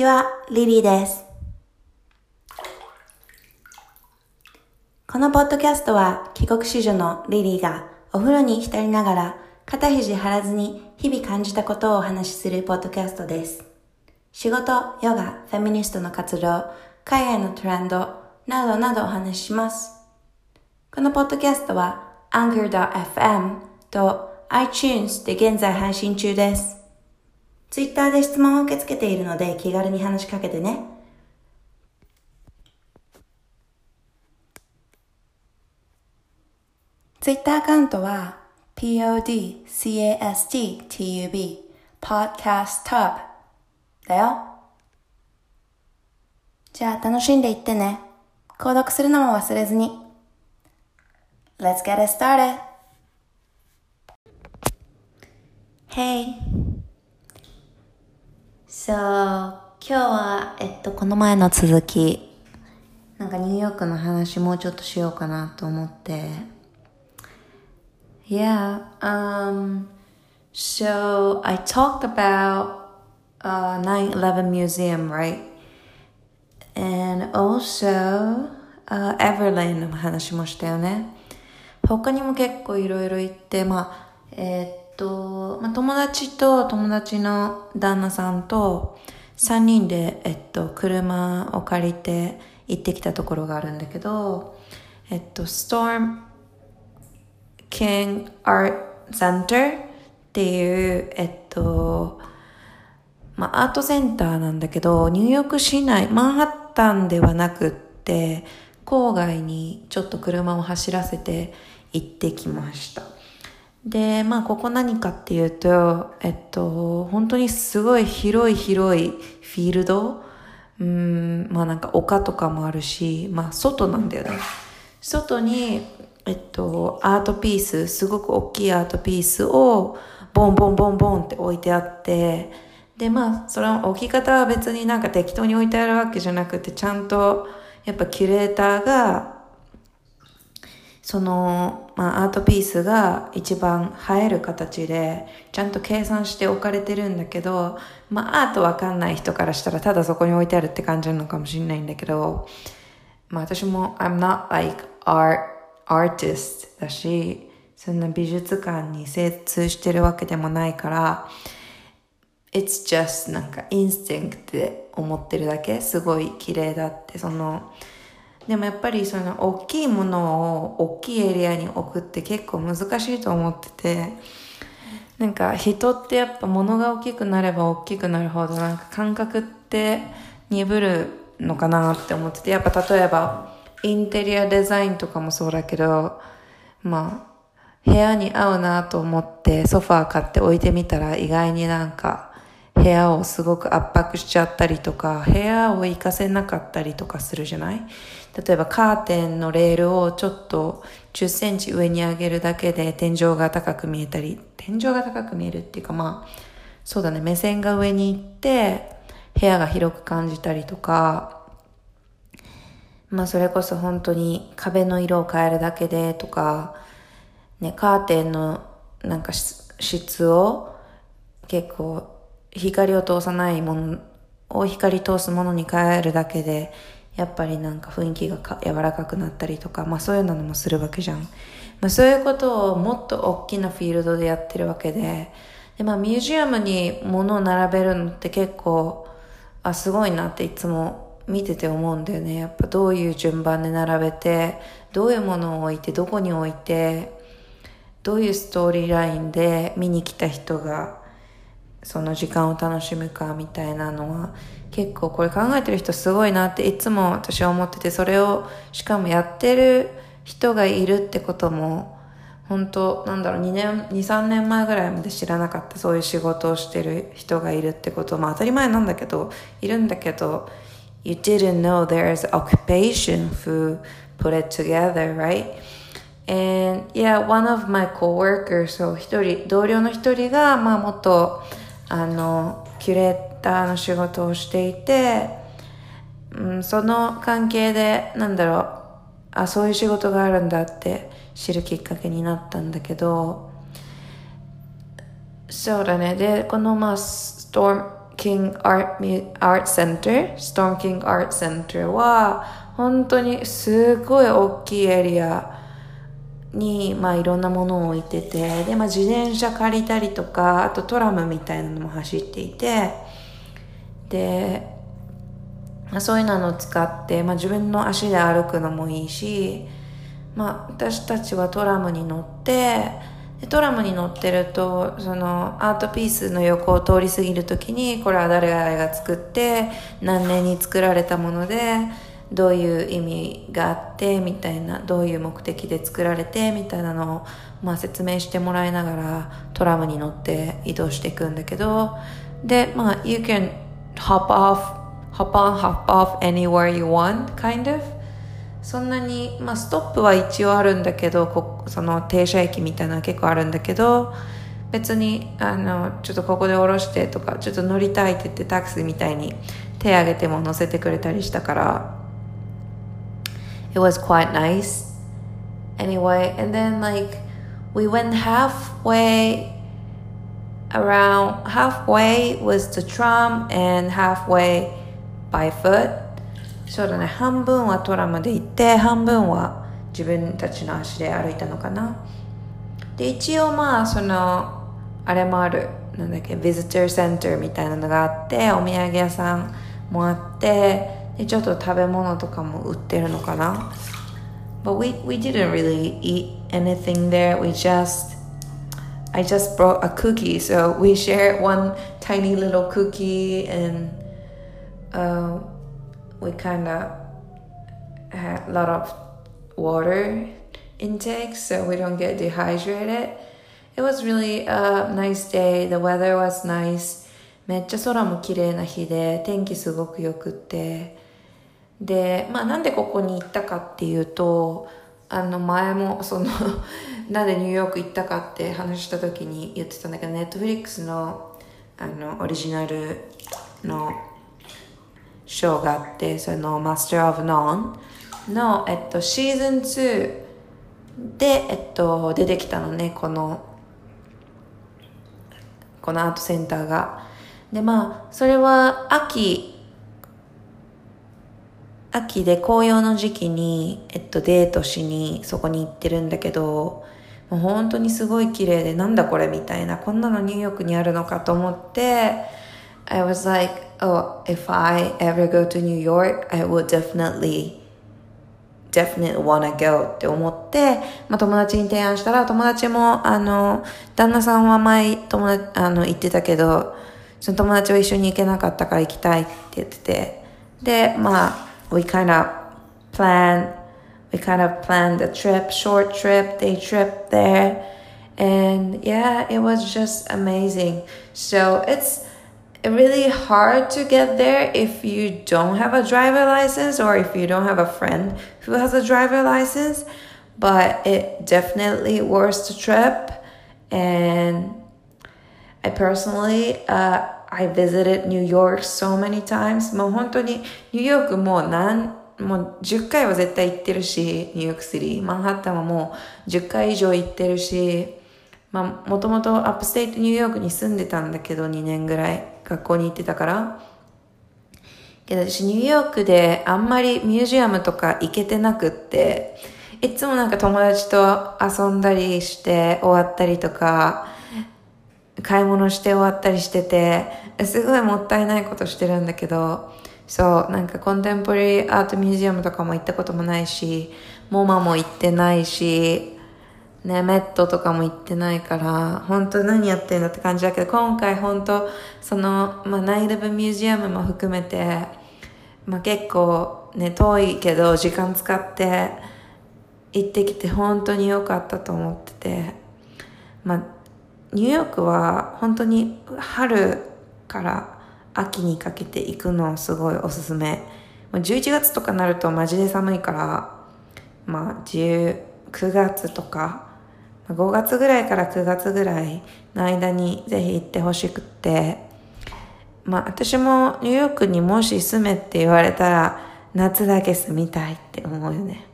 こんにちは、リリーです。このポッドキャストは帰国子女のリリーがお風呂に浸りながら肩肘張らずに日々感じたことをお話しするポッドキャストです。仕事、ヨガ、フェミニストの活動、海外のトレンドなどなどお話しします。このポッドキャストは Anchor.fm と iTunes で現在配信中です。ツイッターで質問を受け付けているので気軽に話しかけてね。ツイッターアカウントは podcasttub podcasttub だよ。じゃあ楽しんでいってね。購読するのも忘れずに。Let's get it started! Hey! So, 今日は、えっと、この前の続き、なんかニューヨークの話もうちょっとしようかなと思って。Yeah, um, so I talked about uh, 9-11 Museum, right? And also, uh, Everlane の話もしたよね。他にも結構いろいろ行って、まあ、えーっと、まあ、友達と友達の旦那さんと3人で、えっと、車を借りて行ってきたところがあるんだけど、えっと、Storm King Art Center っていう、えっと、まあ、アートセンターなんだけど、ニューヨーク市内、マンハッタンではなくって、郊外にちょっと車を走らせて行ってきました。で、まあ、ここ何かっていうと、えっと、本当にすごい広い広いフィールドうん、まあなんか丘とかもあるし、まあ外なんだよね。外に、えっと、アートピース、すごく大きいアートピースを、ボンボンボンボンって置いてあって、で、まあ、その置き方は別になんか適当に置いてあるわけじゃなくて、ちゃんと、やっぱキュレーターが、その、まあ、アートピースが一番映える形で、ちゃんと計算して置かれてるんだけど、まあ、アートわかんない人からしたら、ただそこに置いてあるって感じなのかもしれないんだけど、まあ、私も、I'm not like art, artist だし、そんな美術館に精通してるわけでもないから、It's just なんか instinct で思ってるだけすごい綺麗だってそのでもやっぱりその大きいものを大きいエリアに置くって結構難しいと思っててなんか人ってやっぱ物が大きくなれば大きくなるほどなんか感覚って鈍るのかなって思っててやっぱ例えばインテリアデザインとかもそうだけどまあ部屋に合うなと思ってソファー買って置いてみたら意外になんか部屋をすごく圧迫しちゃったりとか、部屋を行かせなかったりとかするじゃない？例えばカーテンのレールをちょっと10センチ上に上げるだけで天井が高く見えたり、天井が高く見えるっていうかまあ、そうだね、目線が上に行って部屋が広く感じたりとか、まあそれこそ本当に壁の色を変えるだけでとか、ね、カーテンのなんか質を結構光を通さないものを光通すものに変えるだけで、やっぱりなんか雰囲気が柔らかくなったりとか、まあそういうのもするわけじゃん。まあそういうことをもっと大きなフィールドでやってるわけで、でまあミュージアムに物を並べるのって結構、あ、すごいなっていつも見てて思うんだよね。やっぱどういう順番で並べて、どういうものを置いて、どこに置いて、どういうストーリーラインで見に来た人がその時間を楽しむかみたいなのは結構これ考えてる人すごいなっていつも私は思っててそれをしかもやってる人がいるってことも本当なんだろう2年23年前ぐらいまで知らなかったそういう仕事をしてる人がいるってことまあ当たり前なんだけどいるんだけど You didn't know there's occupation who put it together right? And yeah, one of my coworkers, そう一人、同僚の一人が、まあもっと、あの、キュレーターの仕事をしていて、うん、その関係で、なんだろう、あ、そういう仕事があるんだって知るきっかけになったんだけど、そうだね。で、このまあ、ストーム、King Art, Art Center、Storm King Art Center は、本当にすごい大きいエリアに、まあいろんなものを置いてて、で、まあ自転車借りたりとか、あとトラムみたいなのも走っていて、で、まあ、そういうのを使って、まあ自分の足で歩くのもいいし、まあ私たちはトラムに乗って、でトラムに乗ってるとそのアートピースの横を通り過ぎる時にこれは誰々が作って何年に作られたものでどういう意味があってみたいなどういう目的で作られてみたいなのを、まあ、説明してもらいながらトラムに乗って移動していくんだけどでまあ You can hop off hop on hop off anywhere you want kind of. そんなに、まあ、ストップは一応あるんだけどこその停車駅みたいなの結構あるんだけど別にあのちょっとここで降ろしてとかちょっと乗りたいって言ってタクシーみたいに手挙げても乗せてくれたりしたから it was quite nice anyway and then like we went halfway around halfway was the tram and halfway by foot そうだね半分はトラムで行って半分は自分たちの足で歩いたのかなで一応まあそのあれもあるなんだっけビジターセンターみたいなのがあってお土産屋さんもあって でちょっと食べ物とかも売ってるのかな But we, we didn't really eat anything there we just I just brought a cookie so we shared one tiny little cookie and uh, we kind of had a lot of water intake so we don't get dehydrated. It was really a nice day. The weather was nice. めっちゃ空も綺麗な日で天気すごく良くって でまあなんでここに行ったかっていうとあの前もその なんでニューヨーク行ったかって話した時に言ってたんだけどネットフリックスのあのオリジナルのショーがあってその Master of None の、えっと、シーズン2で、えっと、出てきたのねこのこのアートセンターが。でまあそれは秋秋で紅葉の時期に、えっと、デートしにそこに行ってるんだけどもう本当にすごい綺麗でなんだこれみたいなこんなのニューヨークにあるのかと思って I was like oh if I ever go to New York I would definitely definitely wanna go って思って、まあ、友達に提案したら友達もあの旦那さんは前友達あの行ってたけどその友達は一緒に行けなかったから行きたいって言っててでまあ we kind of planned we kind of planned a trip short trip day trip there. And yeah it was just amazing. So it's really hard to get there if you don't have a driver license or if you don't have a friend who has a driver license but it definitely worth the trip. And I personally uh, I visited New York so many times もう本当にニューヨークもう何もう10回は絶対行ってるし、ニューヨークシティ。マンハッタンはもう10回以上行ってるし、まあ、もともと upstate New York に住んでたんだけど、2年ぐらい学校に行ってたから。けど私ニューヨークであんまりミュージアムとか行けてなくって、いつもなんか友達と遊んだりして終わったりとか、買い物して終わったりしてて、すごいもったいないことしてるんだけど、そう、なんかコンテンポリーアートミュージアムとかも行ったこともないし、モマも行ってないし、ね、メットとかも行ってないから、本当何やってんだって感じだけど、今回本当その、まあ、ナイルブミュージアムも含めて、まあ、結構ね、遠いけど時間使って行ってきて本当に良かったと思ってて、まあ、ニューヨークは本当に春から秋にかけて行くのすごいおすすめ。11月とかなるとマジで寒いから、まあ19月とか、5月ぐらいから9月ぐらいの間にぜひ行ってほしくって、まあ私もニューヨークにもし住めって言われたら夏だけ住みたいって思うよね。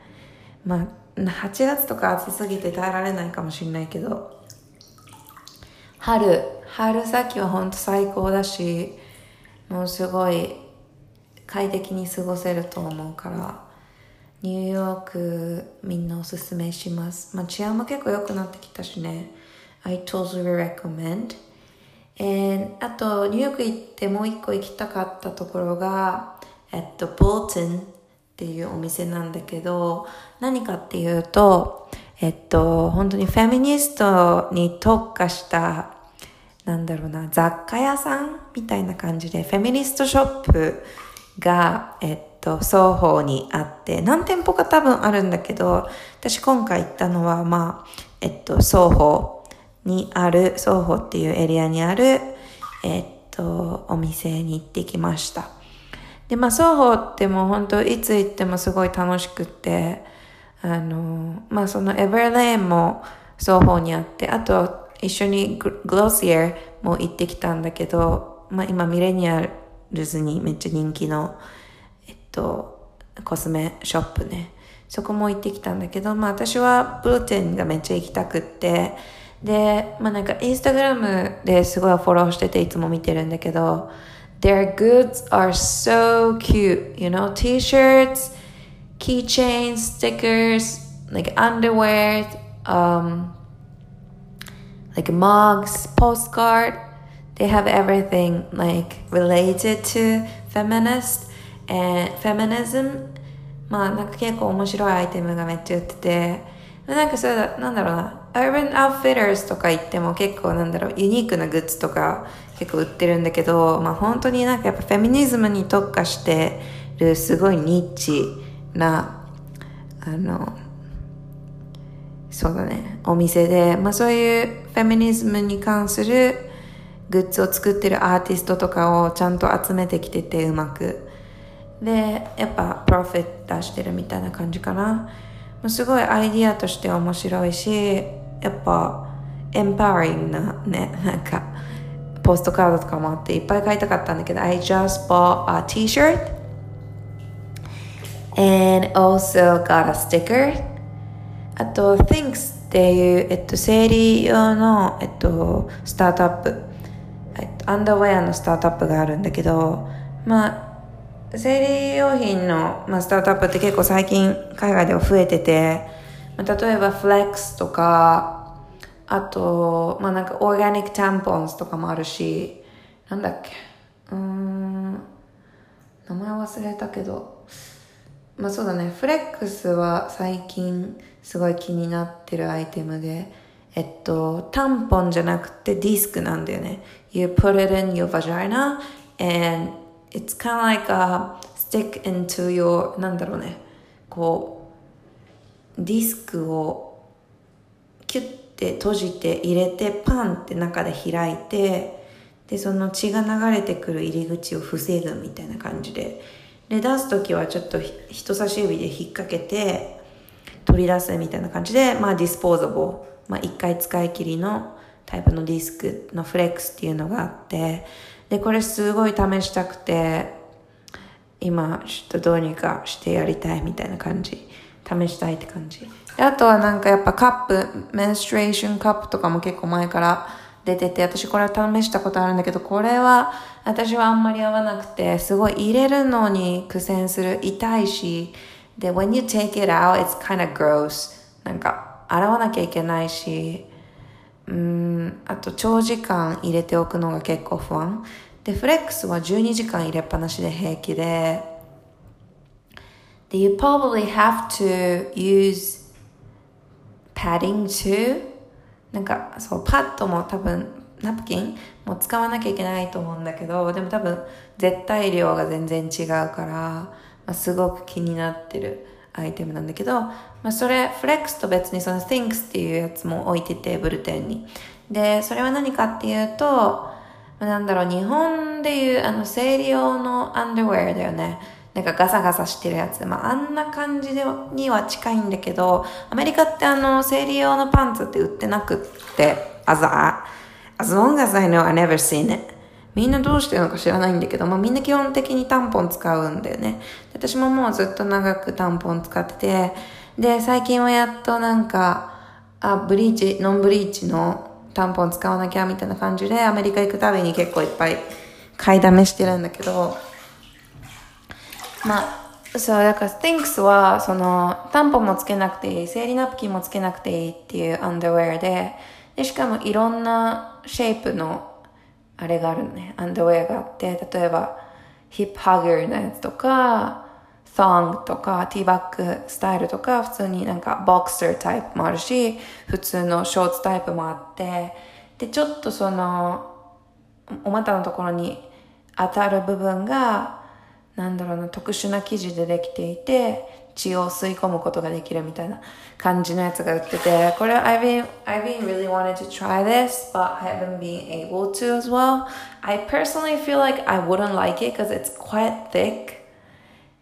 まあ8月とか暑すぎて耐えられないかもしれないけど、春、春先はほんと最高だし、もうすごい快適に過ごせると思うからニューヨークみんなおすすめします。まあ治安も結構良くなってきたしね。I totally recommend. And あとニューヨーク行ってもう一個行きたかったところがえっとボートンっていうお店なんだけど何かっていうとえっと本当にフェミニストに特化したなんだろうな、雑貨屋さんみたいな感じで、フェミニストショップが、えっと、双方にあって、何店舗か多分あるんだけど、私今回行ったのは、まあ、えっと、双方にある、双方っていうエリアにある、えっと、お店に行ってきました。で、まあ、双方ってもう本当いつ行ってもすごい楽しくて、あの、まあ、そのエバーレーンも双方にあって、あと、一緒にグロシアも行ってきたんだけど、まあ今ミレニアルズにめっちゃ人気の、えっと、コスメショップね。そこも行ってきたんだけど、まあ私はブルテンがめっちゃ行きたくって、で、まあなんかインスタグラムですごいフォローしてていつも見てるんだけど、Their goods are so cute, you know, t-shirts, keychains, stickers, like underwear, um, like mugs, postcard. They have everything like related to feminist and feminism. まあなんか結構面白いアイテムがめっちゃ売ってて、なんかそうだ、なんだろうな、Urban Outfitters とか行っても結構なんだろう、ユニークなグッズとか結構売ってるんだけど、まあ本当になんかやっぱフェミニズムに特化してるすごいニッチな、あの、そうだね、お店で、まあそういうフェミニズムに関するグッズを作ってるアーティストとかをちゃんと集めてきててうまく。で、やっぱプロフィット出してるみたいな感じかな。すごいアイディアとして面白いし、やっぱエンパワリングなね、なんかポストカードとかもあっていっぱい買いたかったんだけど、I just bought a t-shirt and also got a sticker あと Thinks っていう、えっと、生理用の、えっと、スタートアップ、えっと、アンダーウェアのスタートアップがあるんだけど、まあ、生理用品の、まあ、スタートアップって結構最近海外では増えてて、まあ、例えばフレックスとか、あと、まあなんかオーガニックタンポンズとかもあるし、なんだっけ、うーん、名前忘れたけど、まあそうだね、フレックスは最近すごい気になってるアイテムで、えっと、タンポンじゃなくてディスクなんだよね。You put it in your vagina and it's kind of like a stick into your, なんだろうね。こう、ディスクをキュッて閉じて入れてパンって中で開いて、で、その血が流れてくる入り口を防ぐみたいな感じで、で、出すときはちょっと人差し指で引っ掛けて、取り出すみたいな感じで、まあ、ディスポーザブル、まあ、一回使い切りのタイプのディスクのフレックスっていうのがあって、で、これすごい試したくて、今、ちょっとどうにかしてやりたいみたいな感じ。試したいって感じ。あとはなんかやっぱカップ、メンストレーションカップとかも結構前から出てて、私これは試したことあるんだけど、これは私はあんまり合わなくて、すごい入れるのに苦戦する、痛いし、で、when you take it out, it's kind of gross. なんか、洗わなきゃいけないし、うん、あと長時間入れておくのが結構不安。で、フレックスは12時間入れっぱなしで平気で、で、you probably have to use padding too. なんか、そう、パッドも多分、ナプキンも使わなきゃいけないと思うんだけど、でも多分、絶対量が全然違うから、あ、すごく気になってるアイテムなんだけど、まあ、それ、フレックスと別にその Thinks っていうやつも置いてて、ブルテンに。で、それは何かっていうと、まあ、なんだろう、日本でいうあの生理用のアンダーウェアだよね。なんかガサガサしてるやつ。まあ、あんな感じでには近いんだけど、アメリカってあの、生理用のパンツって売ってなくって、as, as long as I know, I never seen it. みんなどうしてるのか知らないんだけど、まあみんな基本的にタンポン使うんだよね。私ももうずっと長くタンポン使ってて、で、最近はやっとなんか、あ、ブリーチ、ノンブリーチのタンポン使わなきゃみたいな感じで、アメリカ行くたびに結構いっぱい買いだめしてるんだけど、まあ、そう、だから Thinks は、その、タンポンもつけなくていい、生理ナプキンもつけなくていいっていうアンダーウェアで、で、しかもいろんなシェイプの、あれがあるのね、アンダーウェアがあって、例えば、ヒップハグのやつとか、thong とか、ティーバッグスタイルとか、普通になんかボクサータイプもあるし、普通のショーツタイプもあって、で、ちょっとその、お股のところに当たる部分が、なんだろうな、特殊な生地でできていて、血を吸い込むことができるみたいな感じのやつが売ってて、これ I've been, I've been really wanted to try this, but I haven't been able to as well. I personally feel like I wouldn't like it because it's quite thick.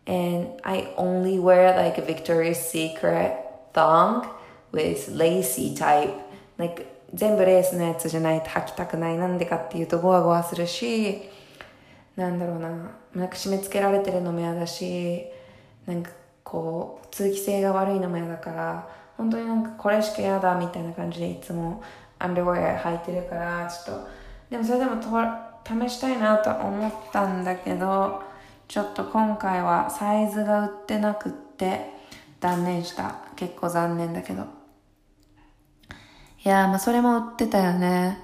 And I only wear like a Victoria's Secret thong with lacy type. Like 全部レースのやつじゃないと履きたくない。なんでかっていうとゴワゴワするし、なんだろうな、なんか締め付けられてるのも嫌だし、なんかこう、通気性が悪いのも嫌だから、本当になんかこれしか嫌だみたいな感じでいつもアンダーウェア履いてるから、ちょっと、でもそれでもと試したいなと思ったんだけど、ちょっと今回はサイズが売ってなくって断念した。結構残念だけど。いやー、まあそれも売ってたよね。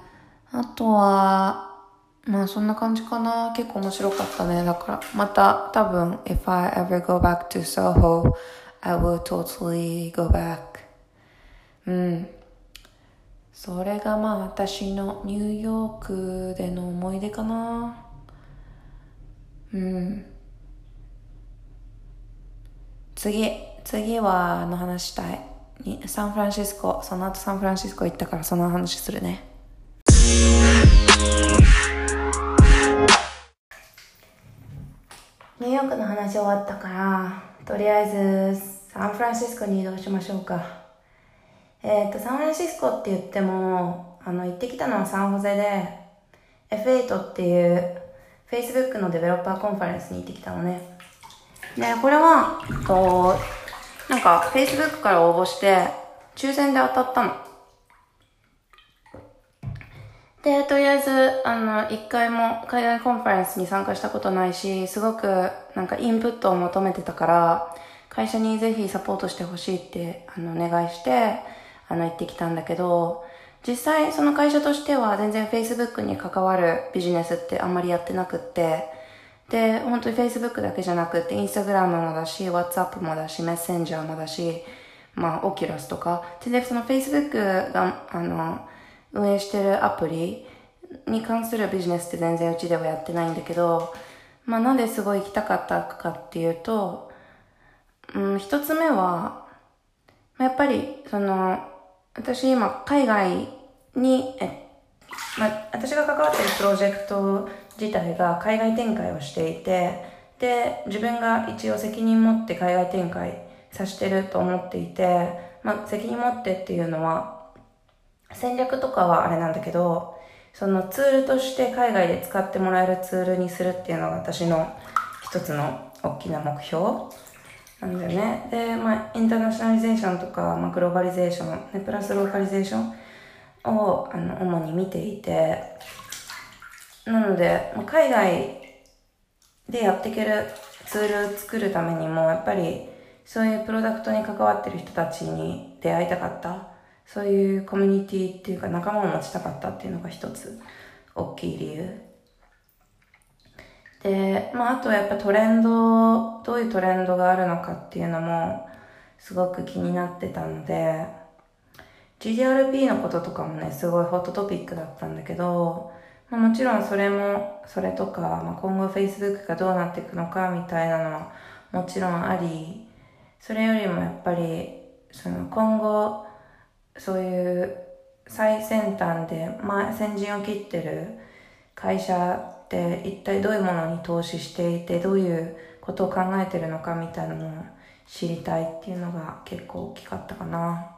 あとは、まあそんな感じかな。結構面白かったね。だから、また多分、if I ever go back to Soho, I will totally go back. うん。それがまあ私のニューヨークでの思い出かな。うん。次、次はあの話したい。サンフランシスコその後サンフランシスコ行ったからその話するねニューヨークの話終わったからとりあえずサンフランシスコに移動しましょうかえっ、ー、とサンフランシスコって言ってもあの行ってきたのはサンホゼで F8 っていう Facebook のデベロッパーコンファレンスに行ってきたのねでこれはえっとなんか、Facebook から応募して、抽選で当たったの。で、とりあえず、あの、一回も海外コンファレンスに参加したことないし、すごくなんかインプットを求めてたから、会社にぜひサポートしてほしいって、あの、お願いして、あの、行ってきたんだけど、実際その会社としては全然 Facebook に関わるビジネスってあんまりやってなくって、で、本当に Facebook だけじゃなくて、Instagram もだし、WhatsApp もだし、Messenger もだし、まあ、Oculus とか。で、その Facebook が、あの、運営してるアプリに関するビジネスって全然うちではやってないんだけど、まあ、なんですごい行きたかったかっていうと、うん、一つ目は、やっぱり、その、私今、海外に、え、まあ、私が関わってるプロジェクト自体が海外展開をしていて、で、自分が一応責任持って海外展開させてると思っていて、まあ、責任持ってっていうのは、戦略とかはあれなんだけど、そのツールとして海外で使ってもらえるツールにするっていうのが私の一つの大きな目標なんだよね。で、まあ、インターナショナリゼーションとか、まあ、グローバリゼーション、ね、プラスローカリゼーションを、あの、主に見ていて、なのでま、海外でやっていけるツールを作るためにも、やっぱりそういうプロダクトに関わってる人たちに出会いたかった。そういうコミュニティっていうか仲間を持ちたかったっていうのが一つ大きい理由。で、まああとはやっぱトレンド、どういうトレンドがあるのかっていうのもすごく気になってたので、GDRP のこととかもね、すごいホットトピックだったんだけど、まあ、もちろんそれも、それとか、まあ、今後 Facebook がどうなっていくのかみたいなのはもちろんあり、それよりもやっぱり、その今後、そういう最先端で、まあ、先陣を切ってる会社って一体どういうものに投資していて、どういうことを考えてるのかみたいなのを知りたいっていうのが結構大きかったかな。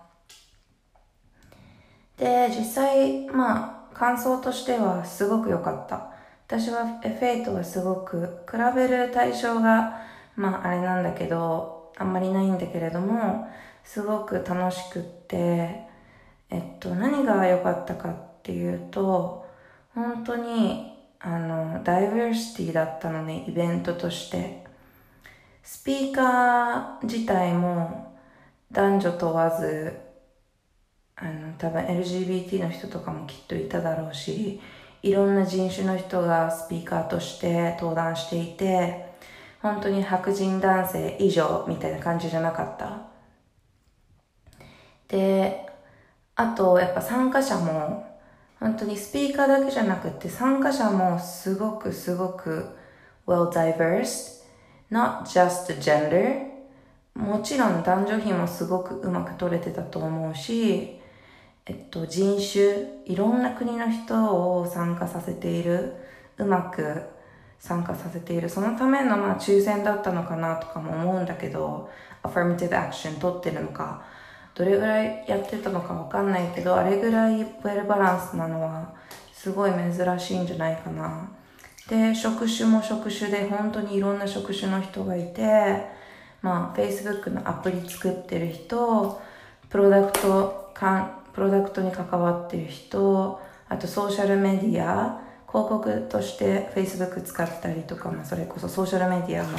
で、実際、まあ、感想としてはすごく良かった。私は F8 はすごく比べる対象が、まああれなんだけど、あんまりないんだけれども、すごく楽しくって、えっと、何が良かったかっていうと、本当に、あの、ダイバーシティだったのね、イベントとして。スピーカー自体も男女問わず、あの、多分 LGBT の人とかもきっといただろうし、いろんな人種の人がスピーカーとして登壇していて、本当に白人男性以上みたいな感じじゃなかった。で、あとやっぱ参加者も本当にスピーカーだけじゃなくて参加者もすごくすごく well diverse not just gender もちろん男女比もすごくうまく取れてたと思うしえっと人種いろんな国の人を参加させているうまく参加させている。そのためのまあ抽選だったのかなとかも思うんだけどアファーマティブアクション取ってるのかどれぐらいやってたのかわかんないけど、あれぐらいウェルバランスなのはすごい珍しいんじゃないかな。で、職種も職種で本当にいろんな職種の人がいて、まあ、Facebook のアプリ作ってる人、プロダクトかんプロダクトに関わってる人、あとソーシャルメディア、広告として Facebook 使ったりとか、まあ、それこそソーシャルメディアの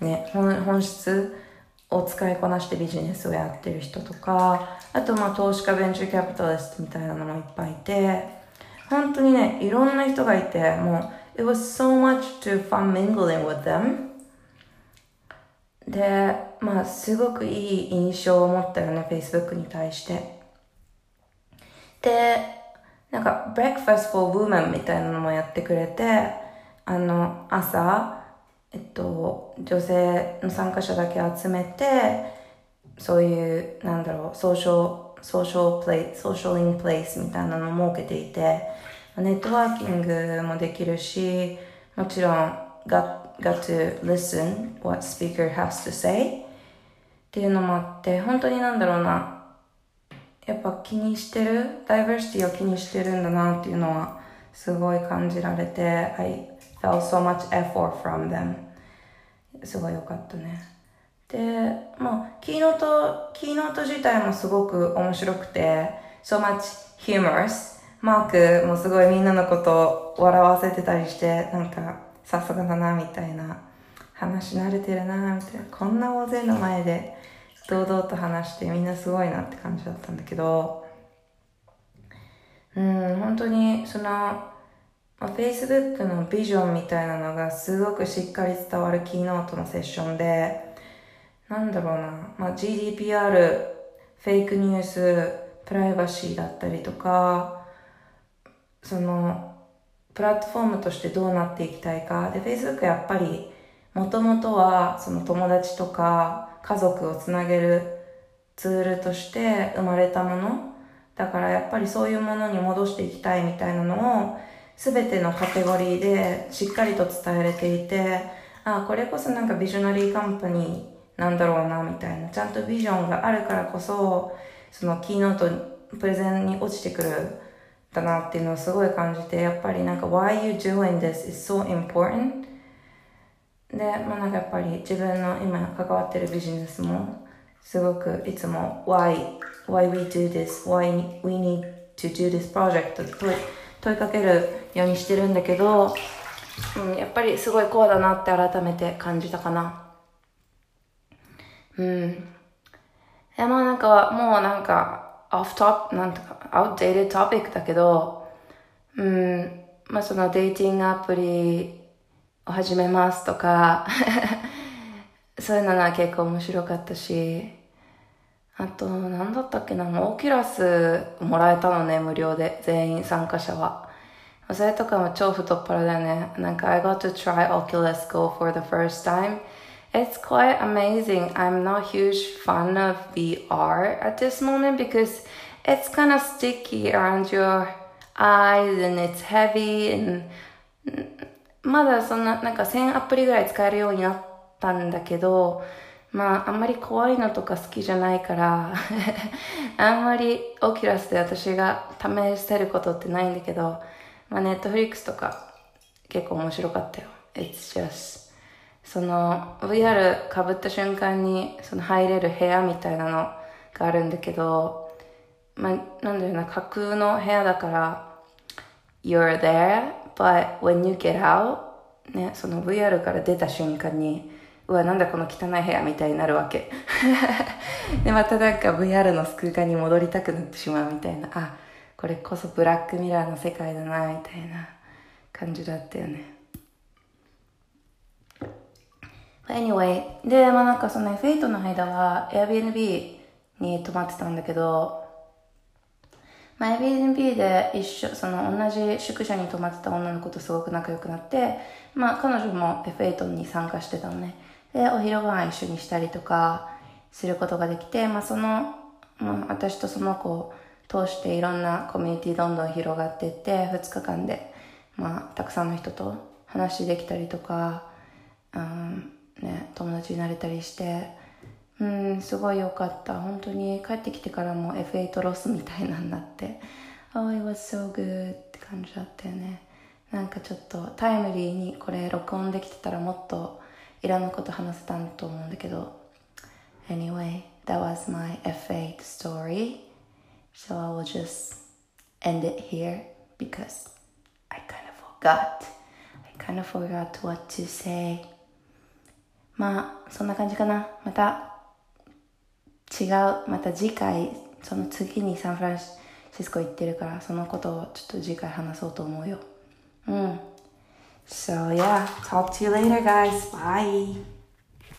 ね、本質を使いこなしてビジネスをやってる人とか、あとまあ投資家ベンチャーキャピタリストみたいなのもいっぱいいて、本当にね、いろんな人がいて、もう、it was so much to fun mingling with them. で、まあ、すごくいい印象を持ったよね、Facebook に対して。で、なんか、Breakfast for Women みたいなのもやってくれて、あの、朝、えっと、女性の参加者だけ集めて、そういう、なんだろう、ソーシャル、ソーシャルプレイ、ソーシャルインプレイスみたいなのを設けていて、ネットワーキングもできるし、もちろん、got, got to listen what speaker has to say っていうのもあって、本当になんだろうな、やっぱ気にしてる、ダイバーシティを気にしてるんだなっていうのは、すごい感じられて、I felt so much effort from them. すごい良かったね。でまあキーノートキーノート自体もすごく面白くて so much humorous. マークもすごいみんなのことを笑わせてたりしてなんかさすがだなみたいな話慣れてるなみたいなこんな大勢の前で堂々と話してみんなすごいなって感じだったんだけど。うん本当にそのまあ、Facebook のビジョンみたいなのがすごくしっかり伝わるキーノートのセッションで、なんだろうな、まあ、GDPR、フェイクニュース、プライバシーだったりとか、その、プラットフォームとしてどうなっていきたいか。で、Facebook やっぱり、もともとは、その友達とか家族をつなげるツールとして生まれたもの。だからやっぱりそういうものに戻していきたいみたいなのを、すべてのカテゴリーでしっかりと伝えれていて、あ、これこそなんかビジョナリーカンパニーなんだろうな、みたいな。ちゃんとビジョンがあるからこそ、そのキーノート、プレゼンに落ちてくるだなっていうのをすごい感じて、やっぱりなんか why you doing this is so important で、まあなんかやっぱり自分の今関わってるビジネスもすごくいつも why, why we do this, why we need to do this project と問いかけるようにしてるんだけど、うん、やっぱりすごいこうだなって改めて感じたかな。うん。いや、まあなんか、もうなんか、オフトップ、なんとか、アウトデートトピックだけど、うん、まあそのデーティングアプリを始めますとか、そういうのは結構面白かったし、あと、なんだったっけな、オキュラスもらえたのね、無料で、全員参加者は。それとかも超太っ腹だよね。なんか、I got to try Oculus Go for the first time. It's quite amazing. I'm not huge fan of VR at this moment because it's kind of sticky around your eyes and it's heavy and まだそんな、なんか1000アプリぐらい使えるようになったんだけど、まあ、あんまり怖いのとか好きじゃないから あんまりオキュラスで私が試せることってないんだけど、まあ、ネットフリックスとか結構面白かったよ。It's just その VR 被った瞬間にその入れる部屋みたいなのがあるんだけど、まあ、なんだろうな、架空の部屋だから You're there, But when you get out, ね、その VR から出た瞬間に、うわ、なんだこの汚い部屋みたいになるわけ。で、またなんか VR の空間に戻りたくなってしまうみたいな。あ、これこそブラックミラーの世界だな、みたいな感じだったよね。Anyway, で、まあなんかその F8 の間は Airbnb に泊まってたんだけど、まあ、Airbnb で一緒、その同じ宿舎に泊まってた女の子とすごく仲良くなって、まあ彼女も F8 に参加してたのね。で、お昼ご飯一緒にしたりとかすることができて、まあその、まあ私とその子を通していろんなコミュニティどんどん広がっていって、2日間で、まあたくさんの人と話できたりとか、うん、ね、友達になれたりして、うん、すごい良かった。本当に帰ってきてからも F8 ロスみたいなになって、Oh, it was so good って感じだったよね。なんかちょっとタイムリーにこれ録音できてたらもっといろんなこと話せたと思うんだけど。Anyway, that was my F8 story. So I will just end it here because I kind of forgot. I kind of forgot what to say. まあ、そんな感じかな。また違う、また次回、その次にサンフランシスコ行ってるから、そのことをちょっと次回話そうと思うよ。うん。So yeah, talk to you later guys. Bye.